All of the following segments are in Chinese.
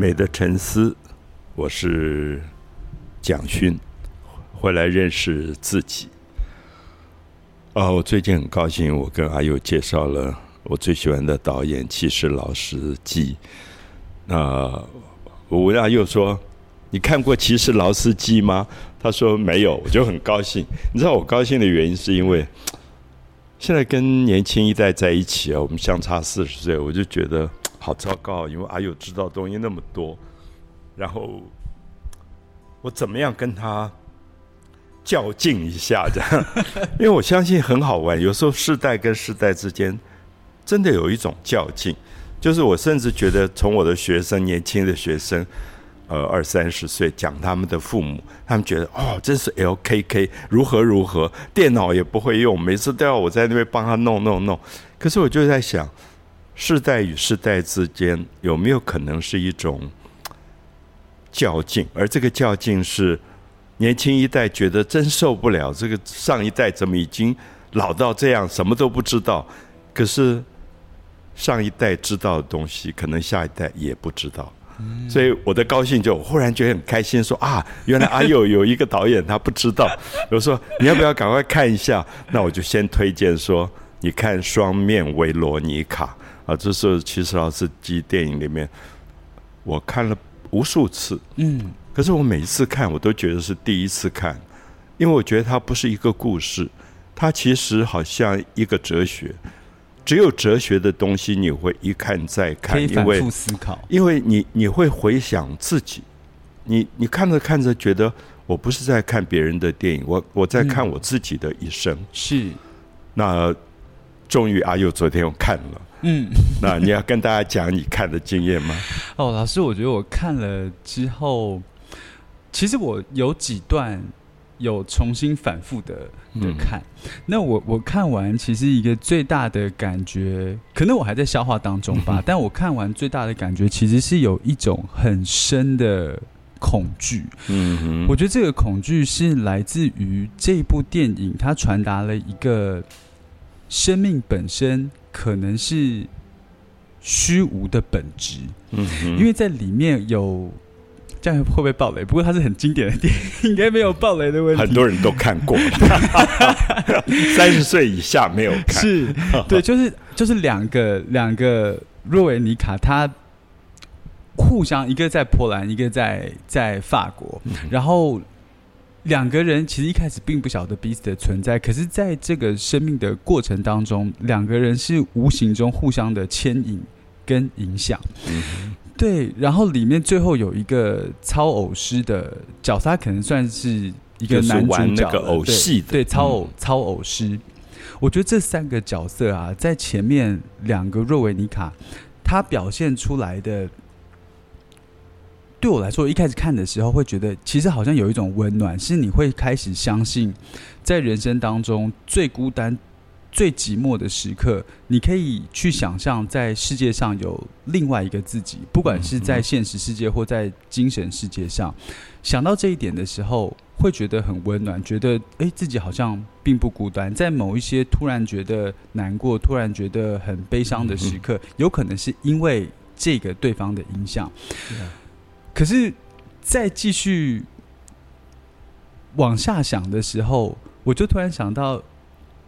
美的沉思，我是蒋勋，回来认识自己。啊，我最近很高兴，我跟阿佑介绍了我最喜欢的导演《其实老司机》。那我问阿佑说：“你看过《骑士劳斯基》吗？”他说：“没有。”我就很高兴。你知道我高兴的原因是因为现在跟年轻一代在一起啊，我们相差四十岁，我就觉得。好糟糕，因为阿友知道东西那么多，然后我怎么样跟他较劲一下？这样，因为我相信很好玩。有时候世代跟世代之间真的有一种较劲，就是我甚至觉得，从我的学生、年轻的学生，呃，二三十岁讲他们的父母，他们觉得哦，真是 LKK 如何如何，电脑也不会用，每次都要我在那边帮他弄弄弄。可是我就在想。世代与世代之间有没有可能是一种较劲？而这个较劲是年轻一代觉得真受不了，这个上一代怎么已经老到这样，什么都不知道？可是上一代知道的东西，可能下一代也不知道。所以我的高兴就忽然觉得很开心，说啊，原来阿佑有一个导演他不知道。我说你要不要赶快看一下？那我就先推荐说，你看《双面维罗妮卡》。啊，这是其实老司机电影里面，我看了无数次，嗯，可是我每一次看，我都觉得是第一次看，因为我觉得它不是一个故事，它其实好像一个哲学，只有哲学的东西你会一看再看，因为思考，因为你你会回想自己，你你看着看着觉得我不是在看别人的电影，我我在看我自己的一生，是，那终于阿佑昨天又看了。嗯，那你要跟大家讲你看的经验吗？哦，老师，我觉得我看了之后，其实我有几段有重新反复的的看。那我我看完，其实一个最大的感觉，可能我还在消化当中吧。但我看完最大的感觉，其实是有一种很深的恐惧。嗯哼，我觉得这个恐惧是来自于这部电影，它传达了一个生命本身。可能是虚无的本质，嗯，因为在里面有这样会不会爆雷？不过它是很经典的电影，应该没有爆雷的问题。很多人都看过，三十岁以下没有看。是，对，就是就是两个两个若维尼卡，他互相一个在波兰，一个在在法国，然后。两个人其实一开始并不晓得彼此的存在，可是在这个生命的过程当中，两个人是无形中互相的牵引跟影响。嗯，对。然后里面最后有一个超偶师的角色，他可能算是一个男主角，偶戏对操偶操偶师。我觉得这三个角色啊，在前面两个若维尼卡，他表现出来的。对我来说，一开始看的时候会觉得，其实好像有一种温暖，是你会开始相信，在人生当中最孤单、最寂寞的时刻，你可以去想象，在世界上有另外一个自己，不管是在现实世界或在精神世界上，想到这一点的时候，会觉得很温暖，觉得哎，自己好像并不孤单。在某一些突然觉得难过、突然觉得很悲伤的时刻，有可能是因为这个对方的影响。可是，再继续往下想的时候，我就突然想到，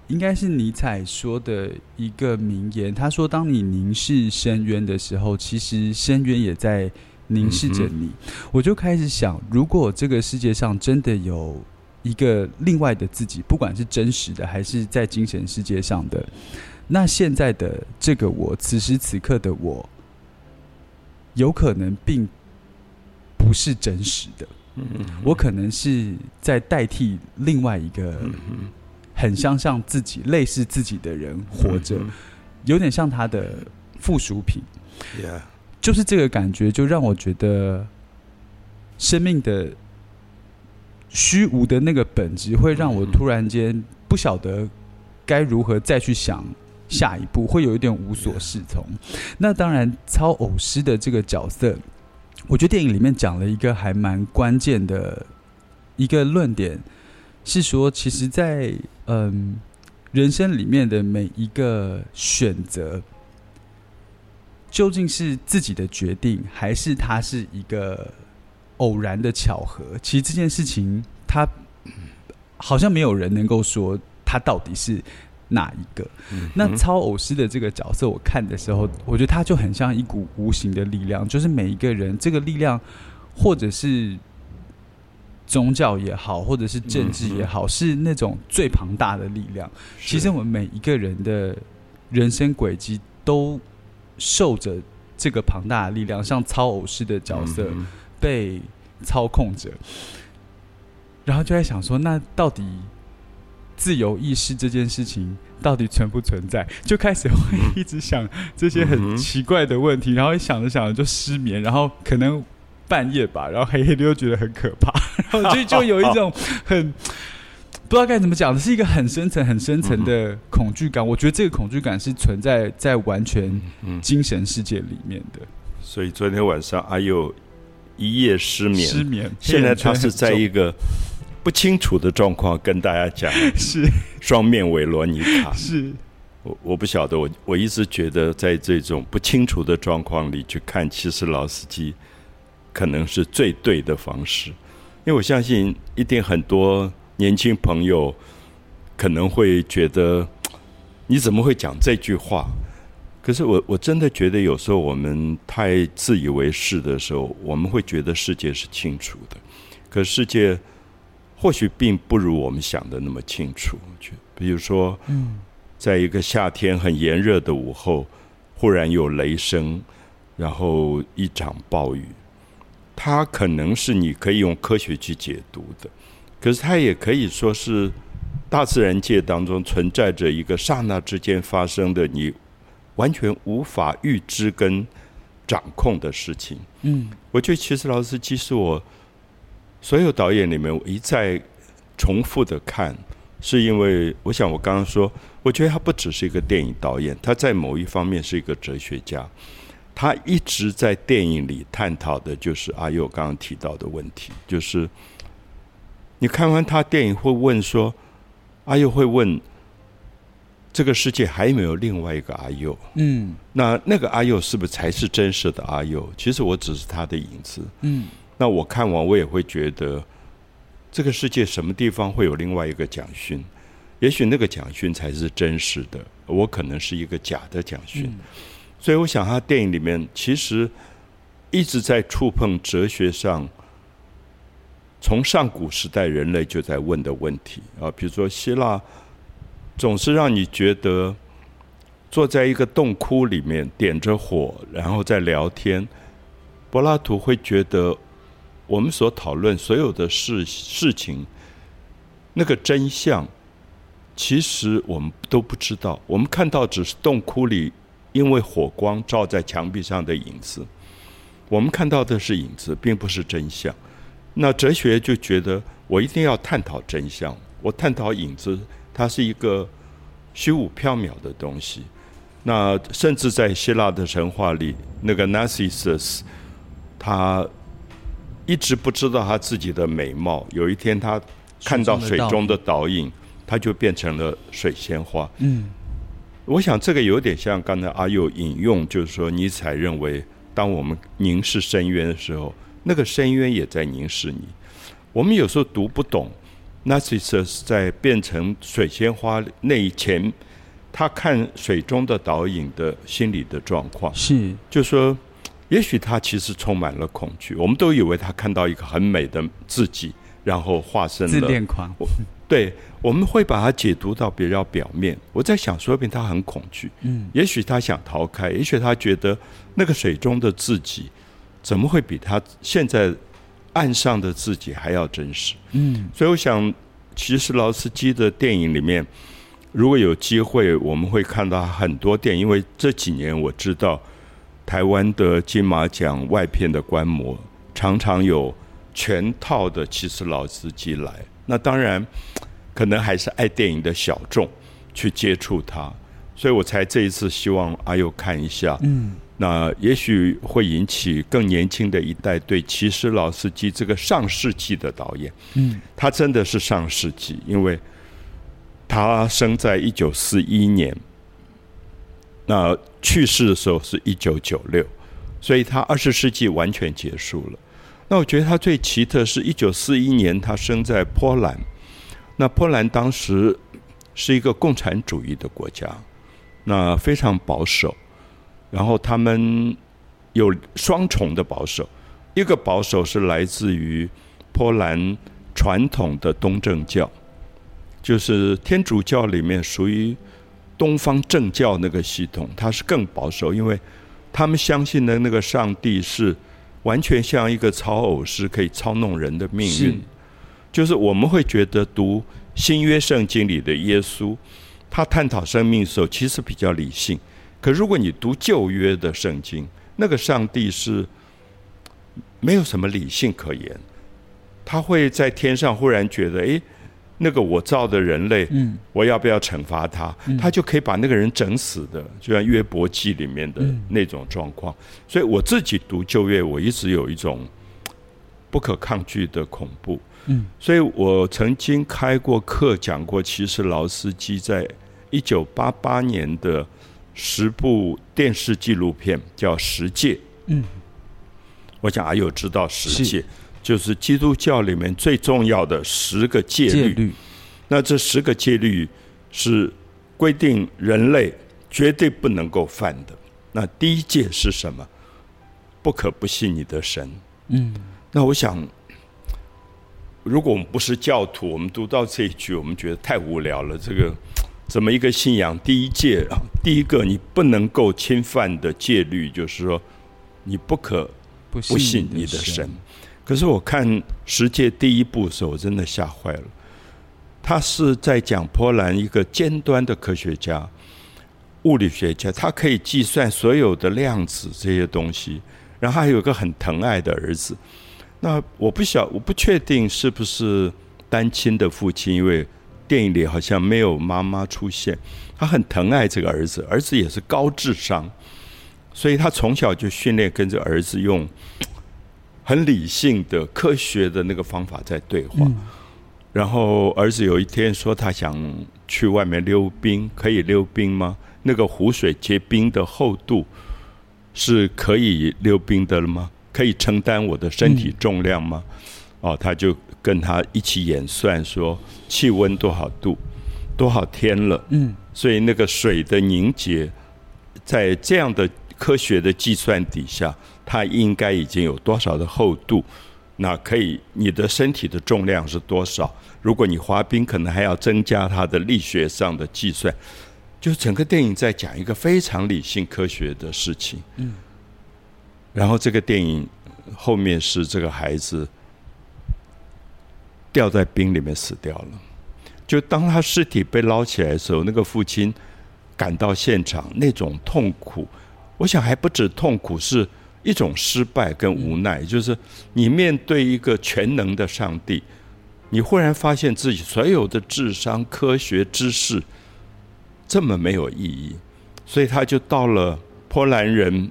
应该是尼采说的一个名言。他说：“当你凝视深渊的时候，其实深渊也在凝视着你。”我就开始想，如果这个世界上真的有一个另外的自己，不管是真实的还是在精神世界上的，那现在的这个我，此时此刻的我，有可能并。不是真实的，我可能是在代替另外一个很相像自己、类似自己的人活着，有点像他的附属品。就是这个感觉，就让我觉得生命的虚无的那个本质，会让我突然间不晓得该如何再去想下一步，会有一点无所适从。那当然，操偶师的这个角色。我觉得电影里面讲了一个还蛮关键的一个论点，是说，其实，在嗯人生里面的每一个选择，究竟是自己的决定，还是它是一个偶然的巧合？其实这件事情，它好像没有人能够说它到底是哪一个。那超偶师的这个角色，我看的时候，我觉得他就很像一股无形的力量，就是每一个人这个力量，或者是宗教也好，或者是政治也好，是那种最庞大的力量。其实我们每一个人的人生轨迹都。受着这个庞大的力量，像超偶师的角色被操控着，然后就在想说，那到底自由意识这件事情到底存不存在？就开始会一直想这些很奇怪的问题，然后想着想着就失眠，然后可能半夜吧，然后黑黑的又觉得很可怕，然后就就有一种很。不知道该怎么讲，是一个很深层、很深层的恐惧感。我觉得这个恐惧感是存在在完全精神世界里面的。所以昨天晚上阿佑一夜失眠，失眠。现在他是在一个不清楚的状况跟大家讲，是双面维罗尼卡。是我我不晓得，我我一直觉得在这种不清楚的状况里去看，其实老司机可能是最对的方式，因为我相信一定很多。年轻朋友可能会觉得你怎么会讲这句话？可是我我真的觉得有时候我们太自以为是的时候，我们会觉得世界是清楚的，可世界或许并不如我们想的那么清楚。就比如说，嗯，在一个夏天很炎热的午后，忽然有雷声，然后一场暴雨，它可能是你可以用科学去解读的。可是它也可以说是大自然界当中存在着一个刹那之间发生的你完全无法预知跟掌控的事情。嗯，我觉得其实劳斯基是我所有导演里面我一再重复的看，是因为我想我刚刚说，我觉得他不只是一个电影导演，他在某一方面是一个哲学家。他一直在电影里探讨的就是阿佑刚刚提到的问题，就是。你看完他电影会问说，阿佑会问，这个世界还有没有另外一个阿佑？嗯，那那个阿佑是不是才是真实的阿佑？其实我只是他的影子。嗯，那我看完我也会觉得，这个世界什么地方会有另外一个蒋勋？也许那个蒋勋才是真实的，我可能是一个假的蒋勋。所以我想，他电影里面其实一直在触碰哲学上。从上古时代人类就在问的问题啊，比如说希腊，总是让你觉得坐在一个洞窟里面点着火，然后在聊天。柏拉图会觉得我们所讨论所有的事事情，那个真相，其实我们都不知道。我们看到只是洞窟里因为火光照在墙壁上的影子，我们看到的是影子，并不是真相。那哲学就觉得我一定要探讨真相，我探讨影子，它是一个虚无缥缈的东西。那甚至在希腊的神话里，那个 Narcissus，他一直不知道他自己的美貌。有一天，他看到水中的倒影，他就变成了水仙花。嗯，我想这个有点像刚才阿佑引用，就是说尼采认为，当我们凝视深渊的时候。那个深渊也在凝视你。我们有时候读不懂，Narcissus 在变成水仙花那一前，他看水中的倒影的心理的状况，是，就说，也许他其实充满了恐惧。我们都以为他看到一个很美的自己，然后化身了自恋狂。对，我们会把它解读到比较表面。我在想，说不定他很恐惧。嗯，也许他想逃开，也许他觉得那个水中的自己。怎么会比他现在岸上的自己还要真实？嗯，所以我想，其实劳斯基的电影里面，如果有机会，我们会看到很多电影。因为这几年我知道，台湾的金马奖外片的观摩常常有全套的，其实老司机来。那当然，可能还是爱电影的小众去接触他，所以我才这一次希望阿佑看一下。嗯。那也许会引起更年轻的一代对其实老司机这个上世纪的导演，嗯，他真的是上世纪，因为他生在一九四一年，那去世的时候是一九九六，所以他二十世纪完全结束了。那我觉得他最奇特是一九四一年他生在波兰，那波兰当时是一个共产主义的国家，那非常保守，然后他们有双重的保守，一个保守是来自于波兰传统的东正教，就是天主教里面属于东方正教那个系统，它是更保守，因为他们相信的那个上帝是。完全像一个操偶师，可以操弄人的命运。就是我们会觉得读新约圣经里的耶稣，他探讨生命的时候，其实比较理性。可如果你读旧约的圣经，那个上帝是没有什么理性可言，他会在天上忽然觉得，哎。那个我造的人类，我要不要惩罚他？他就可以把那个人整死的，就像约伯记里面的那种状况。所以我自己读旧约，我一直有一种不可抗拒的恐怖。嗯，所以我曾经开过课讲过，其实劳斯基在一九八八年的十部电视纪录片叫《十戒》。嗯，我想阿友知道《十戒》。就是基督教里面最重要的十个戒律，那这十个戒律是规定人类绝对不能够犯的。那第一戒是什么？不可不信你的神。嗯，那我想，如果我们不是教徒，我们读到这一句，我们觉得太无聊了。这个怎么一个信仰？第一戒啊，第一个你不能够侵犯的戒律，就是说你不可不信你的神。可是我看十界第一部的时候，我真的吓坏了。他是在讲波兰一个尖端的科学家、物理学家，他可以计算所有的量子这些东西。然后还有一个很疼爱的儿子。那我不晓，我不确定是不是单亲的父亲，因为电影里好像没有妈妈出现。他很疼爱这个儿子，儿子也是高智商，所以他从小就训练跟着儿子用。很理性的、科学的那个方法在对话。然后儿子有一天说他想去外面溜冰，可以溜冰吗？那个湖水结冰的厚度是可以溜冰的了吗？可以承担我的身体重量吗？哦，他就跟他一起演算说气温多少度，多少天了。嗯，所以那个水的凝结在这样的科学的计算底下。它应该已经有多少的厚度？那可以，你的身体的重量是多少？如果你滑冰，可能还要增加它的力学上的计算。就整个电影在讲一个非常理性科学的事情。嗯。然后这个电影后面是这个孩子掉在冰里面死掉了。就当他尸体被捞起来的时候，那个父亲赶到现场，那种痛苦，我想还不止痛苦是。一种失败跟无奈，就是你面对一个全能的上帝，你忽然发现自己所有的智商、科学知识这么没有意义，所以他就到了波兰人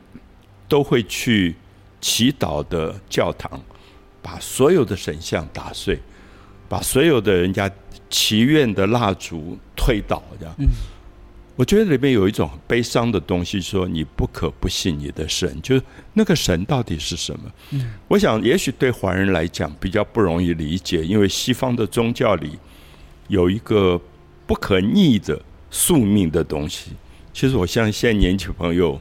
都会去祈祷的教堂，把所有的神像打碎，把所有的人家祈愿的蜡烛推倒，这样。我觉得里面有一种悲伤的东西，说你不可不信你的神，就是那个神到底是什么？嗯，我想也许对华人来讲比较不容易理解，因为西方的宗教里有一个不可逆的宿命的东西。其实我相信现在年轻朋友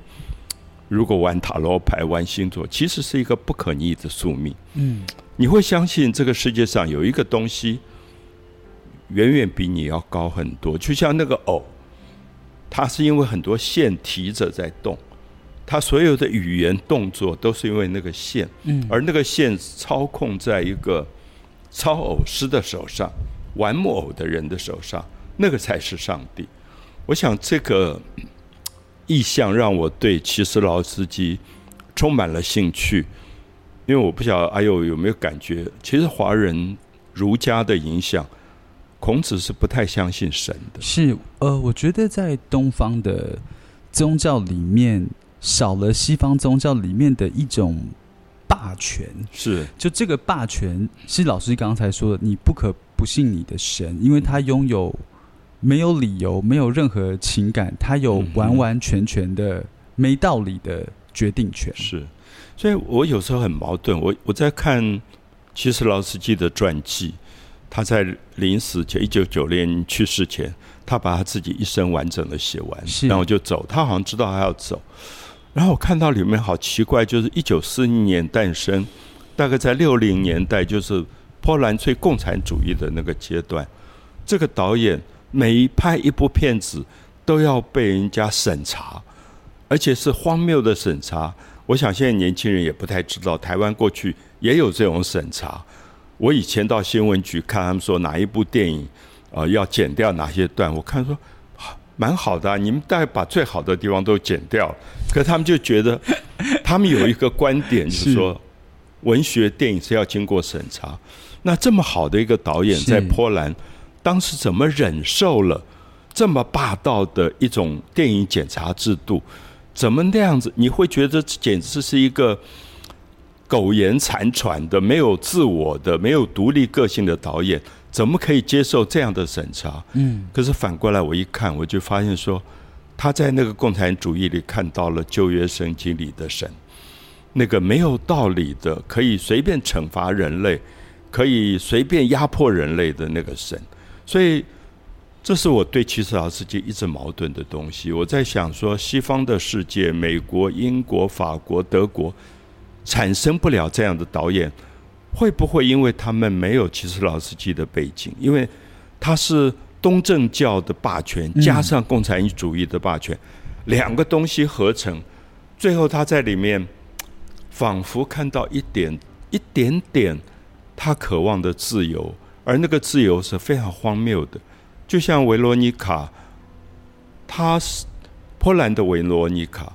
如果玩塔罗牌、玩星座，其实是一个不可逆的宿命。嗯，你会相信这个世界上有一个东西远远比你要高很多，就像那个偶。它是因为很多线提着在动，它所有的语言动作都是因为那个线，而那个线操控在一个操偶师的手上，玩木偶的人的手上，那个才是上帝。我想这个意象让我对齐斯劳斯基充满了兴趣，因为我不晓得阿友有没有感觉，其实华人儒家的影响。孔子是不太相信神的。是，呃，我觉得在东方的宗教里面，少了西方宗教里面的一种霸权。是，就这个霸权，是老师刚才说的，你不可不信你的神，因为他拥有没有理由、没有任何情感，他有完完全全的没道理的决定权。是，所以我有时候很矛盾。我我在看其实劳斯基的传记，他在临死前，一九九年去世前，他把他自己一生完整的写完，然后就走。他好像知道他要走，然后我看到里面好奇怪，就是一九四一年诞生，大概在六零年代，就是波兰最共产主义的那个阶段，这个导演。每拍一部片子都要被人家审查，而且是荒谬的审查。我想现在年轻人也不太知道，台湾过去也有这种审查。我以前到新闻局看他们说哪一部电影啊要剪掉哪些段，我看说蛮好的，你们大概把最好的地方都剪掉。可他们就觉得，他们有一个观点就是说，文学电影是要经过审查。那这么好的一个导演在波兰。当时怎么忍受了这么霸道的一种电影检查制度？怎么那样子？你会觉得简直是一个苟延残喘的、没有自我的、没有独立个性的导演，怎么可以接受这样的审查？嗯。可是反过来，我一看，我就发现说，他在那个共产主义里看到了旧约圣经里的神，那个没有道理的、可以随便惩罚人类、可以随便压迫人类的那个神。所以，这是我对其实老世界一直矛盾的东西。我在想说，西方的世界，美国、英国、法国、德国，产生不了这样的导演，会不会因为他们没有其实老司机的背景？因为他是东正教的霸权，加上共产主义的霸权，两个东西合成，最后他在里面仿佛看到一点一点点他渴望的自由。而那个自由是非常荒谬的，就像维罗妮卡，他是波兰的维罗妮卡，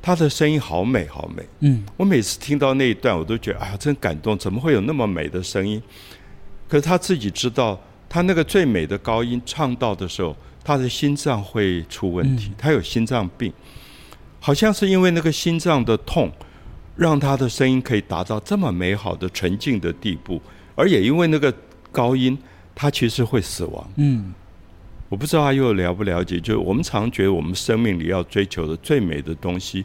她的声音好美，好美。嗯，我每次听到那一段，我都觉得啊，真感动，怎么会有那么美的声音？可是她自己知道，她那个最美的高音唱到的时候，她的心脏会出问题，她有心脏病，好像是因为那个心脏的痛，让她的声音可以达到这么美好的纯净的地步，而也因为那个。高音，他其实会死亡。嗯，我不知道他又了不了解，就是我们常觉得我们生命里要追求的最美的东西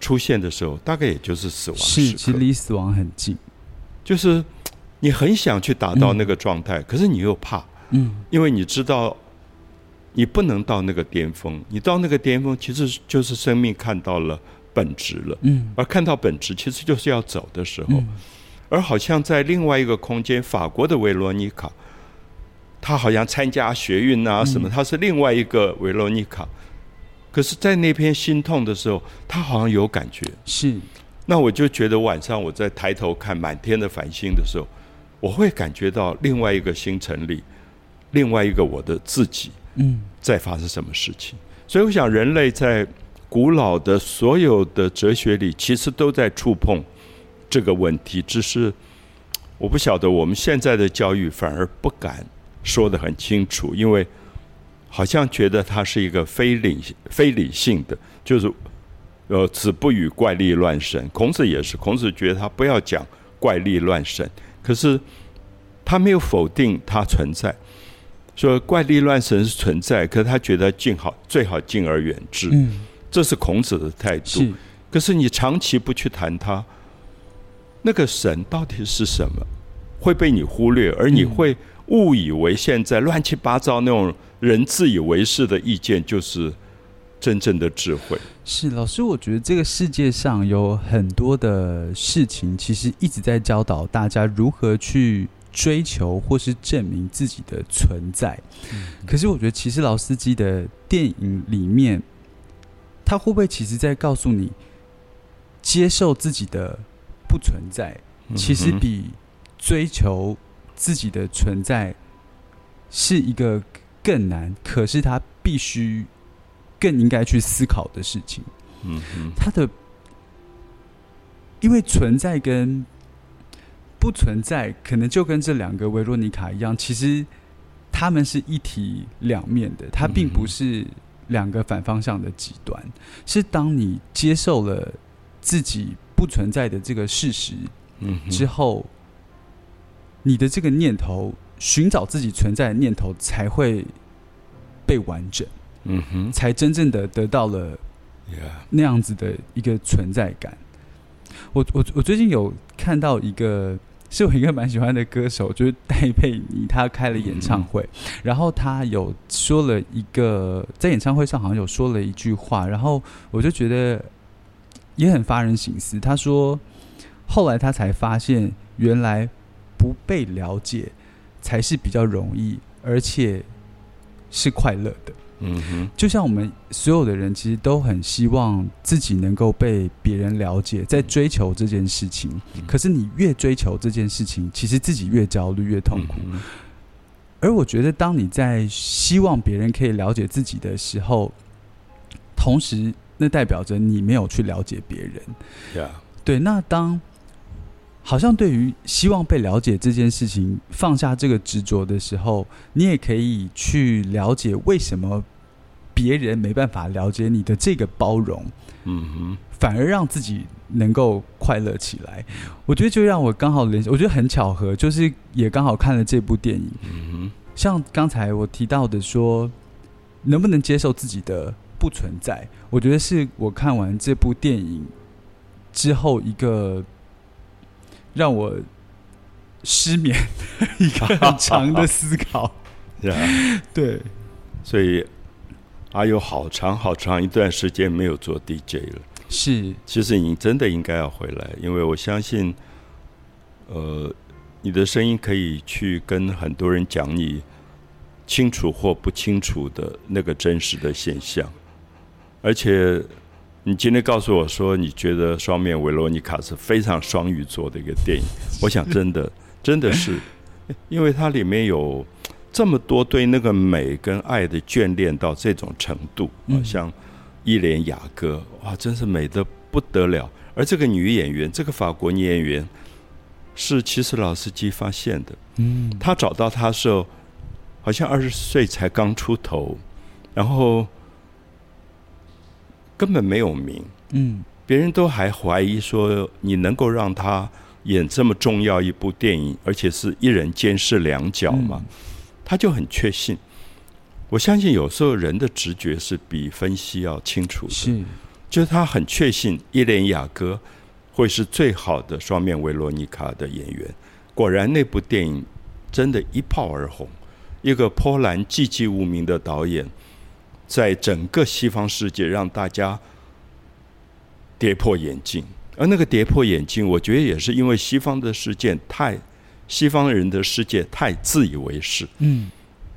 出现的时候，大概也就是死亡。是，其实离死亡很近。就是你很想去达到那个状态，可是你又怕。嗯，因为你知道你不能到那个巅峰，你到那个巅峰其实就是生命看到了本质了。嗯，而看到本质，其实就是要走的时候。而好像在另外一个空间，法国的维罗妮卡，她好像参加学运啊什么，他是另外一个维罗妮卡。可是，在那篇心痛的时候，他好像有感觉。是，那我就觉得晚上我在抬头看满天的繁星的时候，我会感觉到另外一个星辰里，另外一个我的自己，嗯，在发生什么事情。所以，我想人类在古老的所有的哲学里，其实都在触碰。这个问题只是我不晓得，我们现在的教育反而不敢说的很清楚，因为好像觉得它是一个非理非理性的，就是呃，子不语怪力乱神。孔子也是，孔子觉得他不要讲怪力乱神，可是他没有否定它存在，说怪力乱神是存在，可是他觉得敬好最好敬而远之，这是孔子的态度。可是你长期不去谈它。那个神到底是什么？会被你忽略，而你会误以为现在乱七八糟那种人自以为是的意见就是真正的智慧。是老师，我觉得这个世界上有很多的事情，其实一直在教导大家如何去追求或是证明自己的存在。可是，我觉得其实老司机的电影里面，他会不会其实在告诉你接受自己的？不存在，其实比追求自己的存在是一个更难，可是他必须更应该去思考的事情。嗯嗯，他的因为存在跟不存在，可能就跟这两个维罗妮卡一样，其实他们是一体两面的，它并不是两个反方向的极端。是当你接受了自己。不存在的这个事实，嗯，之后，你的这个念头，寻找自己存在的念头，才会被完整，嗯哼才真正的得到了那样子的一个存在感。我我我最近有看到一个是我一个蛮喜欢的歌手，就是戴佩妮，他开了演唱会，然后他有说了一个在演唱会上好像有说了一句话，然后我就觉得也很发人省思。他说，后来他才发现，原来不被了解才是比较容易，而且是快乐的。嗯哼，就像我们所有的人，其实都很希望自己能够被别人了解，在追求这件事情。可是你越追求这件事情，其实自己越焦虑、越痛苦。嗯而我觉得，当你在希望别人可以了解自己的时候，同时那代表着你没有去了解别人。对，那当好像对于希望被了解这件事情放下这个执着的时候，你也可以去了解为什么别人没办法了解你的这个包容，嗯哼，反而让自己能够快乐起来。我觉得就让我刚好联系，我觉得很巧合，就是也刚好看了这部电影。嗯哼，像刚才我提到的说，能不能接受自己的不存在？我觉得是我看完这部电影之后一个让我失眠一个很长的思考。Yeah，对，所以还有好长好长一段时间没有做 DJ 了。是其实你真的应该要回来，因为我相信，呃，你的声音可以去跟很多人讲你清楚或不清楚的那个真实的现象，而且你今天告诉我说你觉得《双面维罗妮卡》是非常双鱼座的一个电影，我想真的真的是，因为它里面有这么多对那个美跟爱的眷恋到这种程度，好，嗯像伊莲雅歌，哇，真是美的不得了。而这个女演员，这个法国女演员，是其实老司机发现的。嗯他找到她的时候，好像二十岁才刚出头，然后根本没有名，嗯别人都还怀疑说你能够让他演这么重要一部电影，而且是一人监视两角嘛，他就很确信。我相信有时候人的直觉是比分析要清楚的，是就是他很确信伊莲雅歌会是最好的双面维罗妮卡的演员。果然，那部电影真的一炮而红。一个波兰寂寂无名的导演，在整个西方世界让大家跌破眼镜。而那个跌破眼镜，我觉得也是因为西方的世界太，西方人的世界太自以为是，嗯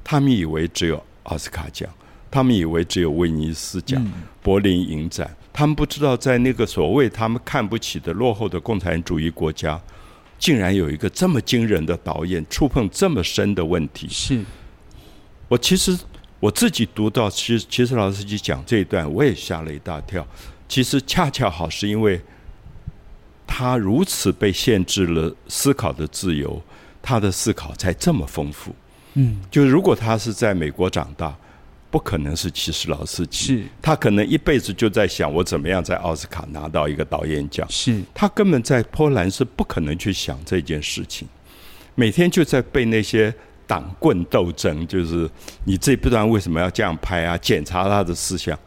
他们以为只有奥斯卡奖，他们以为只有威尼斯奖。嗯柏林影展，他们不知道在那个所谓他们看不起的落后的共产主义国家，竟然有一个这么惊人的导演触碰这么深的问题。是我其实我自己读到，其实其实老司机讲这一段，我也吓了一大跳。其实恰恰好是因为他如此被限制了思考的自由，他的思考才这么丰富。嗯就如果他是在美国长大，不可能是其实老司机。是他可能一辈子就在想我怎么样在奥斯卡拿到一个导演奖，是他根本在波兰是不可能去想这件事情，每天就在被那些党棍斗争，就是你这部段为什么要这样拍啊？检查他的思想。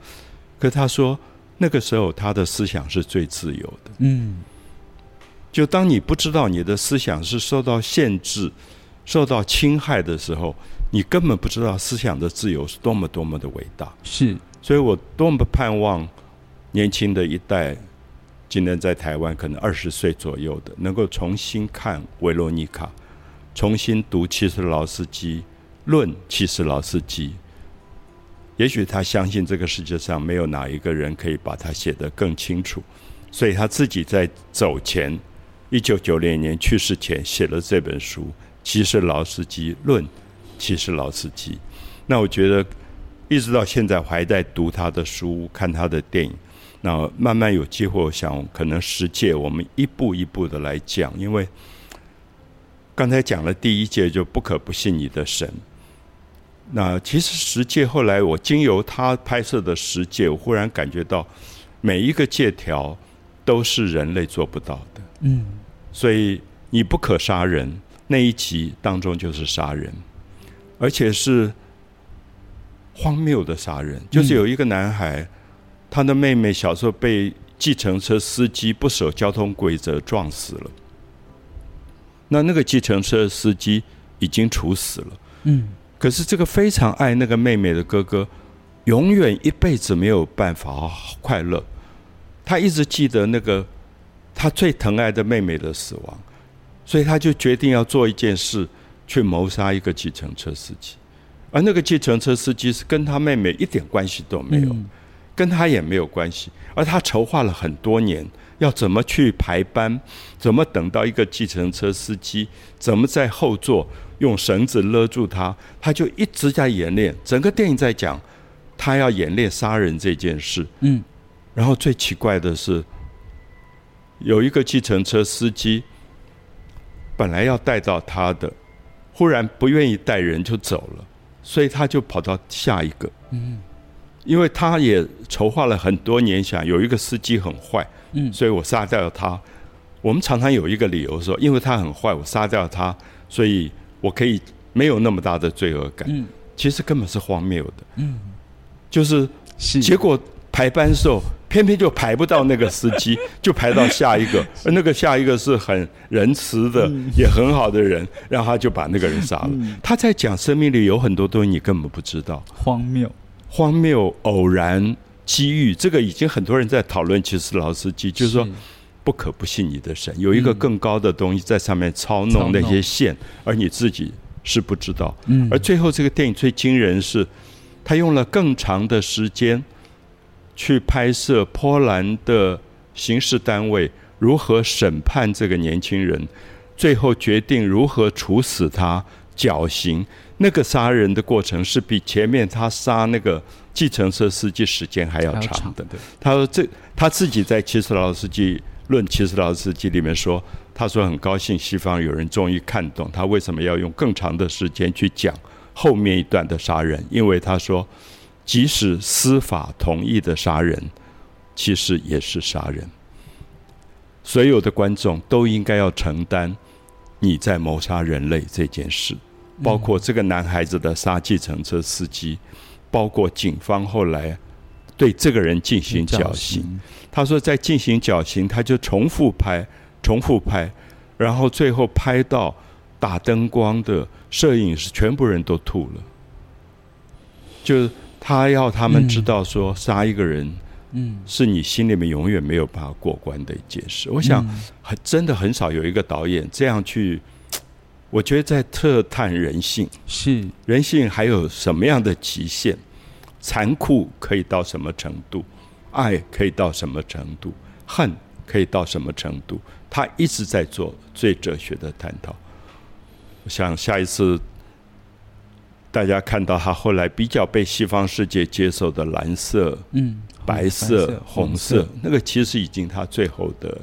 可他说那个时候他的思想是最自由的，嗯就当你不知道你的思想是受到限制、受到侵害的时候，你根本不知道思想的自由是多么多么的伟大。是所以我多么盼望年轻的一代，今天在台湾可能二十岁左右的，能够重新看维罗妮卡，重新读其实劳斯基，论其实劳斯基。也许他相信这个世界上没有哪一个人可以把他写得更清楚，所以他自己在走前，一九九零年去世前写了这本书《其实劳斯基论其实劳斯基》。那我觉得一直到现在我还在读他的书，看他的电影。那慢慢有机会，我想可能十届我们一步一步的来讲，因为刚才讲了第一届就不可不信你的神。那其实十届后来我经由他拍摄的十届，我忽然感觉到每一个借条都是人类做不到的。嗯所以你不可杀人那一集当中就是杀人，而且是荒谬的杀人，就是有一个男孩，他的妹妹小时候被计程车司机不守交通规则撞死了。那那个计程车司机已经处死了，嗯，可是这个非常爱那个妹妹的哥哥，永远一辈子没有办法快乐。他一直记得那个他最疼爱的妹妹的死亡，所以他就决定要做一件事，去谋杀一个计程车司机。而那个计程车司机是跟他妹妹一点关系都没有，跟他也没有关系。而他筹划了很多年，要怎么去排班，怎么等到一个计程车司机，怎么在后座用绳子勒住他，他就一直在演练。整个电影在讲他要演练杀人这件事。嗯，然后最奇怪的是，有一个计程车司机本来要带到他的，忽然不愿意带人就走了。所以他就跑到下一个，嗯，因为他也筹划了很多年，想有一个司机很坏，嗯，所以我杀掉他。我们常常有一个理由说，因为他很坏，我杀掉他，所以我可以没有那么大的罪恶感。嗯，其实根本是荒谬的。嗯，就是结果排班的时候。偏偏就排不到那个司机，就排到下一个，而那个下一个是很仁慈的，也很好的人，然后他就把那个人杀了。他在讲生命里有很多东西你根本不知道，荒谬、荒谬、偶然、机遇，这个已经很多人在讨论。其实老司机就是说，不可不信你的神，有一个更高的东西在上面操弄那些线，而你自己是不知道。嗯，而最后这个电影最惊人是，他用了更长的时间。去拍摄波兰的刑事单位如何审判这个年轻人，最后决定如何处死他、绞刑。那个杀人的过程是比前面他杀那个计程车司机时间还要长的。他说：“这他自己在《奇斯劳斯基论奇斯劳斯基》里面说，他说很高兴西方有人终于看懂他为什么要用更长的时间去讲后面一段的杀人，因为他说。”即使司法同意的杀人，其实也是杀人。所有的观众都应该要承担你在谋杀人类这件事，包括这个男孩子的杀计程车司机，包括警方后来对这个人进行绞刑。他说，在进行绞刑，他就重复拍，重复拍，然后最后拍到打灯光的摄影师全部人都吐了，就。他要他们知道，说杀一个人，嗯，是你心里面永远没有办法过关的一件事。我想，很真的很少有一个导演这样去，我觉得在特探人性，是人性还有什么样的极限？残酷可以到什么程度？爱可以到什么程度？恨可以到什么程度？他一直在做最哲学的探讨。我想下一次。大家看到他后来比较被西方世界接受的蓝色、嗯、白色、红色，那个其实已经他最后的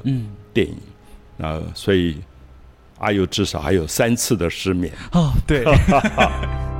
电影啊，所以阿尤至少还有三次的失眠哦，对。